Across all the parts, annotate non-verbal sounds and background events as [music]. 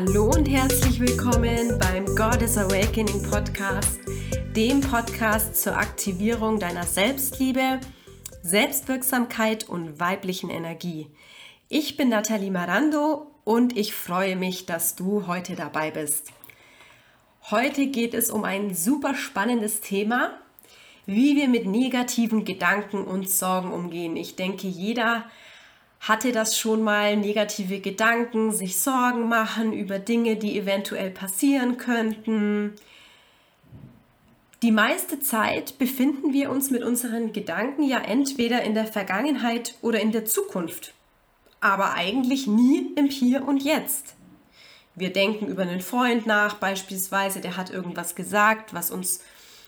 Hallo und herzlich willkommen beim Goddess Awakening Podcast, dem Podcast zur Aktivierung deiner Selbstliebe, Selbstwirksamkeit und weiblichen Energie. Ich bin Nathalie Marando und ich freue mich, dass du heute dabei bist. Heute geht es um ein super spannendes Thema, wie wir mit negativen Gedanken und Sorgen umgehen. Ich denke, jeder hatte das schon mal negative Gedanken, sich Sorgen machen über Dinge, die eventuell passieren könnten. Die meiste Zeit befinden wir uns mit unseren Gedanken ja entweder in der Vergangenheit oder in der Zukunft, aber eigentlich nie im Hier und Jetzt. Wir denken über einen Freund nach, beispielsweise, der hat irgendwas gesagt, was uns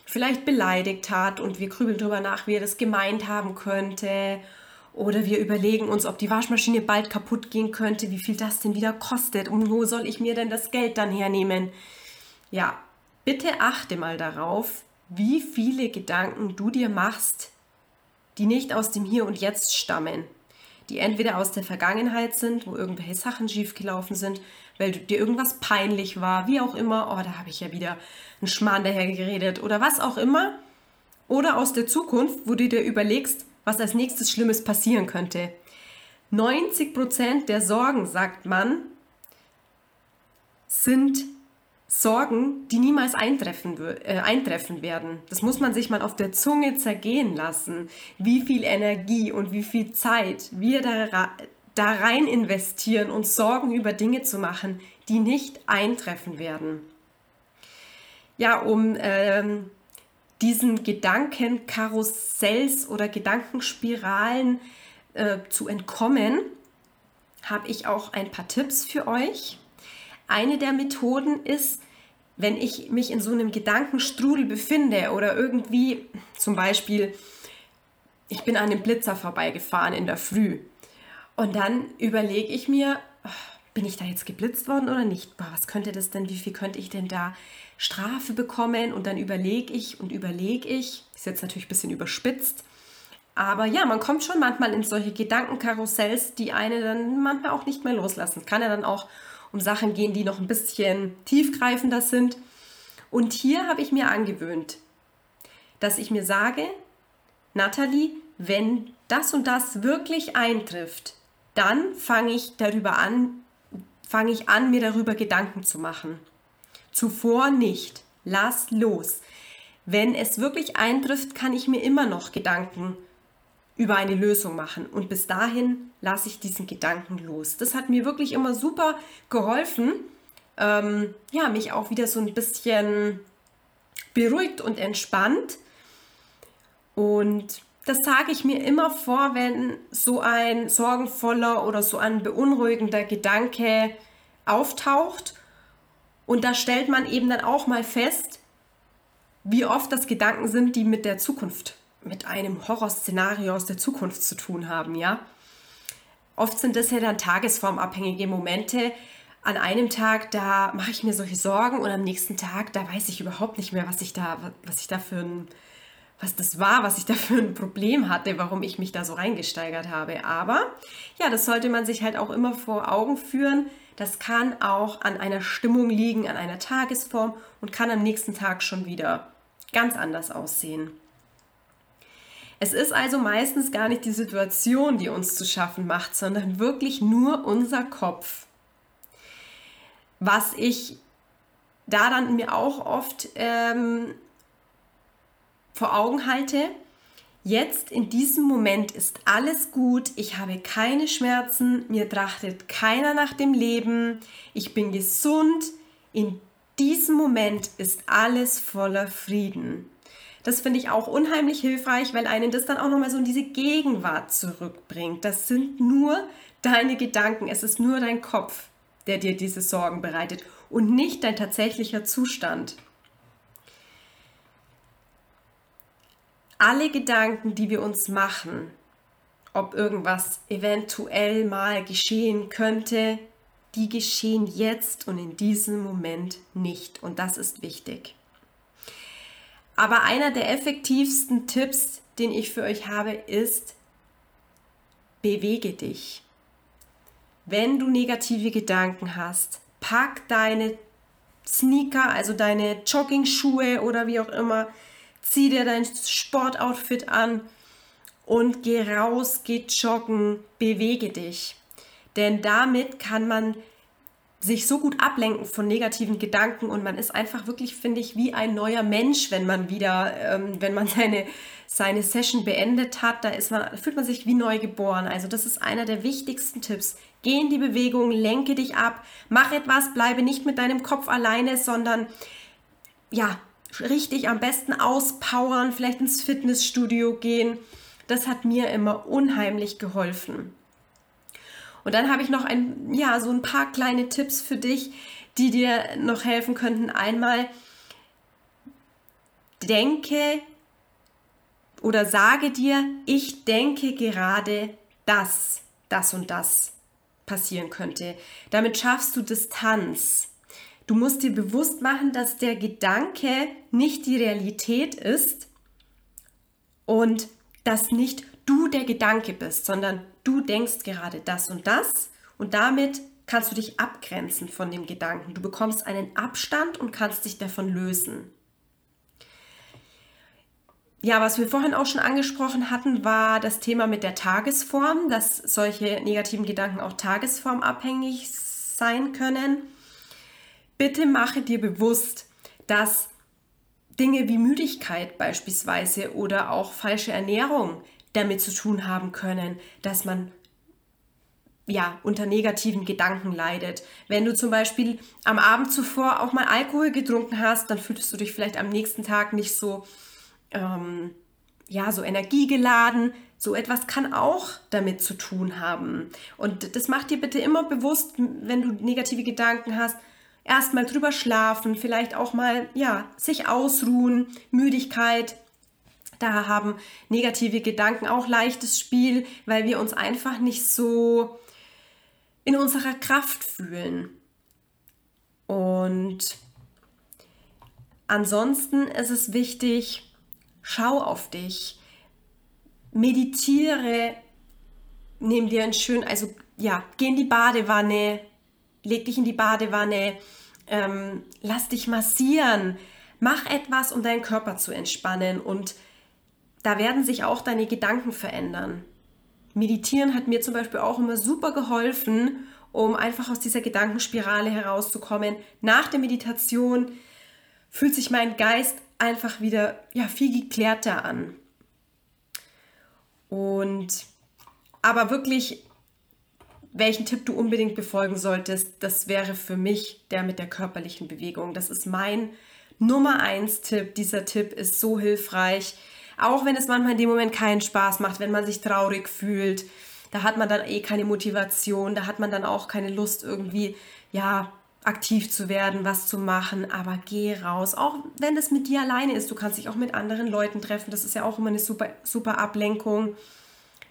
vielleicht beleidigt hat und wir grübeln darüber nach, wie er das gemeint haben könnte oder wir überlegen uns, ob die Waschmaschine bald kaputt gehen könnte, wie viel das denn wieder kostet und wo soll ich mir denn das Geld dann hernehmen. Ja, bitte achte mal darauf, wie viele Gedanken du dir machst, die nicht aus dem Hier und Jetzt stammen, die entweder aus der Vergangenheit sind, wo irgendwelche Sachen schiefgelaufen sind, weil dir irgendwas peinlich war, wie auch immer, oh, da habe ich ja wieder einen Schmarrn daher geredet oder was auch immer, oder aus der Zukunft, wo du dir überlegst, was als nächstes Schlimmes passieren könnte. 90 Prozent der Sorgen, sagt man, sind Sorgen, die niemals eintreffen, äh, eintreffen werden. Das muss man sich mal auf der Zunge zergehen lassen, wie viel Energie und wie viel Zeit wir da, da rein investieren, uns Sorgen über Dinge zu machen, die nicht eintreffen werden. Ja, um ähm, diesen Gedankenkarussells oder Gedankenspiralen äh, zu entkommen, habe ich auch ein paar Tipps für euch. Eine der Methoden ist, wenn ich mich in so einem Gedankenstrudel befinde oder irgendwie zum Beispiel, ich bin an einem Blitzer vorbeigefahren in der Früh und dann überlege ich mir, bin ich da jetzt geblitzt worden oder nicht? Boah, was könnte das denn, wie viel könnte ich denn da Strafe bekommen? Und dann überlege ich und überlege ich, ist jetzt natürlich ein bisschen überspitzt, aber ja, man kommt schon manchmal in solche Gedankenkarussells, die eine dann manchmal auch nicht mehr loslassen. Kann ja dann auch um Sachen gehen, die noch ein bisschen tiefgreifender sind. Und hier habe ich mir angewöhnt, dass ich mir sage, Nathalie, wenn das und das wirklich eintrifft, dann fange ich darüber an, fange ich an, mir darüber Gedanken zu machen. Zuvor nicht. Lass los. Wenn es wirklich eintrifft, kann ich mir immer noch Gedanken über eine Lösung machen. Und bis dahin lasse ich diesen Gedanken los. Das hat mir wirklich immer super geholfen, ähm, ja, mich auch wieder so ein bisschen beruhigt und entspannt. Und das sage ich mir immer vor, wenn so ein sorgenvoller oder so ein beunruhigender Gedanke auftaucht. Und da stellt man eben dann auch mal fest, wie oft das Gedanken sind, die mit der Zukunft, mit einem Horrorszenario aus der Zukunft zu tun haben, ja. Oft sind das ja dann tagesformabhängige Momente. An einem Tag, da mache ich mir solche Sorgen und am nächsten Tag, da weiß ich überhaupt nicht mehr, was ich da, was ich da für ein was das war, was ich da für ein Problem hatte, warum ich mich da so reingesteigert habe. Aber ja, das sollte man sich halt auch immer vor Augen führen. Das kann auch an einer Stimmung liegen, an einer Tagesform und kann am nächsten Tag schon wieder ganz anders aussehen. Es ist also meistens gar nicht die Situation, die uns zu schaffen macht, sondern wirklich nur unser Kopf. Was ich da dann mir auch oft ähm, vor Augen halte, jetzt in diesem Moment ist alles gut, ich habe keine Schmerzen, mir trachtet keiner nach dem Leben, ich bin gesund, in diesem Moment ist alles voller Frieden. Das finde ich auch unheimlich hilfreich, weil einen das dann auch nochmal so in diese Gegenwart zurückbringt. Das sind nur deine Gedanken, es ist nur dein Kopf, der dir diese Sorgen bereitet und nicht dein tatsächlicher Zustand. Alle Gedanken, die wir uns machen, ob irgendwas eventuell mal geschehen könnte, die geschehen jetzt und in diesem Moment nicht. Und das ist wichtig. Aber einer der effektivsten Tipps, den ich für euch habe, ist, bewege dich. Wenn du negative Gedanken hast, pack deine Sneaker, also deine Jogging-Schuhe oder wie auch immer, zieh dir dein Sportoutfit an und geh raus, geh joggen, bewege dich. Denn damit kann man sich so gut ablenken von negativen Gedanken und man ist einfach wirklich, finde ich, wie ein neuer Mensch, wenn man wieder, ähm, wenn man [laughs] seine, seine Session beendet hat, da ist man, fühlt man sich wie neu geboren. Also das ist einer der wichtigsten Tipps. Geh in die Bewegung, lenke dich ab, mach etwas, bleibe nicht mit deinem Kopf alleine, sondern ja, richtig am besten auspowern, vielleicht ins Fitnessstudio gehen. Das hat mir immer unheimlich geholfen. Und dann habe ich noch ein, ja, so ein paar kleine Tipps für dich, die dir noch helfen könnten. Einmal denke oder sage dir, ich denke gerade, dass das und das passieren könnte. Damit schaffst du Distanz. Du musst dir bewusst machen, dass der Gedanke nicht die Realität ist und dass nicht du der Gedanke bist, sondern du denkst gerade das und das und damit kannst du dich abgrenzen von dem Gedanken. Du bekommst einen Abstand und kannst dich davon lösen. Ja, was wir vorhin auch schon angesprochen hatten, war das Thema mit der Tagesform, dass solche negativen Gedanken auch tagesformabhängig sein können. Bitte mache dir bewusst, dass Dinge wie Müdigkeit beispielsweise oder auch falsche Ernährung damit zu tun haben können, dass man ja, unter negativen Gedanken leidet. Wenn du zum Beispiel am Abend zuvor auch mal Alkohol getrunken hast, dann fühlst du dich vielleicht am nächsten Tag nicht so, ähm, ja, so energiegeladen. So etwas kann auch damit zu tun haben. Und das macht dir bitte immer bewusst, wenn du negative Gedanken hast, erstmal drüber schlafen, vielleicht auch mal, ja, sich ausruhen, Müdigkeit, da haben negative Gedanken auch leichtes Spiel, weil wir uns einfach nicht so in unserer Kraft fühlen. Und ansonsten ist es wichtig, schau auf dich, meditiere, nimm dir ein schön, also ja, geh in die Badewanne, leg dich in die Badewanne, ähm, lass dich massieren, mach etwas, um deinen Körper zu entspannen und da werden sich auch deine Gedanken verändern. Meditieren hat mir zum Beispiel auch immer super geholfen, um einfach aus dieser Gedankenspirale herauszukommen. Nach der Meditation fühlt sich mein Geist einfach wieder ja, viel geklärter an. Und aber wirklich, welchen Tipp du unbedingt befolgen solltest, das wäre für mich der mit der körperlichen Bewegung. Das ist mein Nummer eins Tipp. Dieser Tipp ist so hilfreich. Auch wenn es manchmal in dem Moment keinen Spaß macht, wenn man sich traurig fühlt, da hat man dann eh keine Motivation, da hat man dann auch keine Lust irgendwie, ja, aktiv zu werden, was zu machen, aber geh raus. Auch wenn es mit dir alleine ist, du kannst dich auch mit anderen Leuten treffen, das ist ja auch immer eine super, super Ablenkung.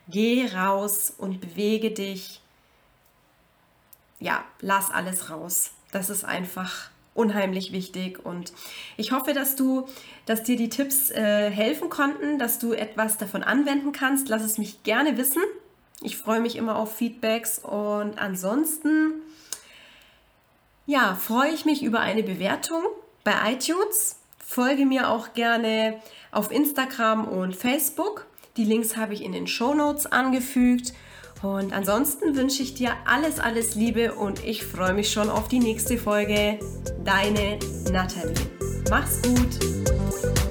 Geh raus und bewege dich. Ja, lass alles raus. Das ist einfach unheimlich wichtig und ich hoffe, dass du, dass dir die Tipps äh, helfen konnten, dass du etwas davon anwenden kannst. Lass es mich gerne wissen. Ich freue mich immer auf Feedbacks und ansonsten ja, freue ich mich über eine Bewertung bei iTunes. Folge mir auch gerne auf Instagram und Facebook. Die Links habe ich in den Show Notes angefügt. Und ansonsten wünsche ich dir alles, alles Liebe und ich freue mich schon auf die nächste Folge. Deine Nathalie. Mach's gut.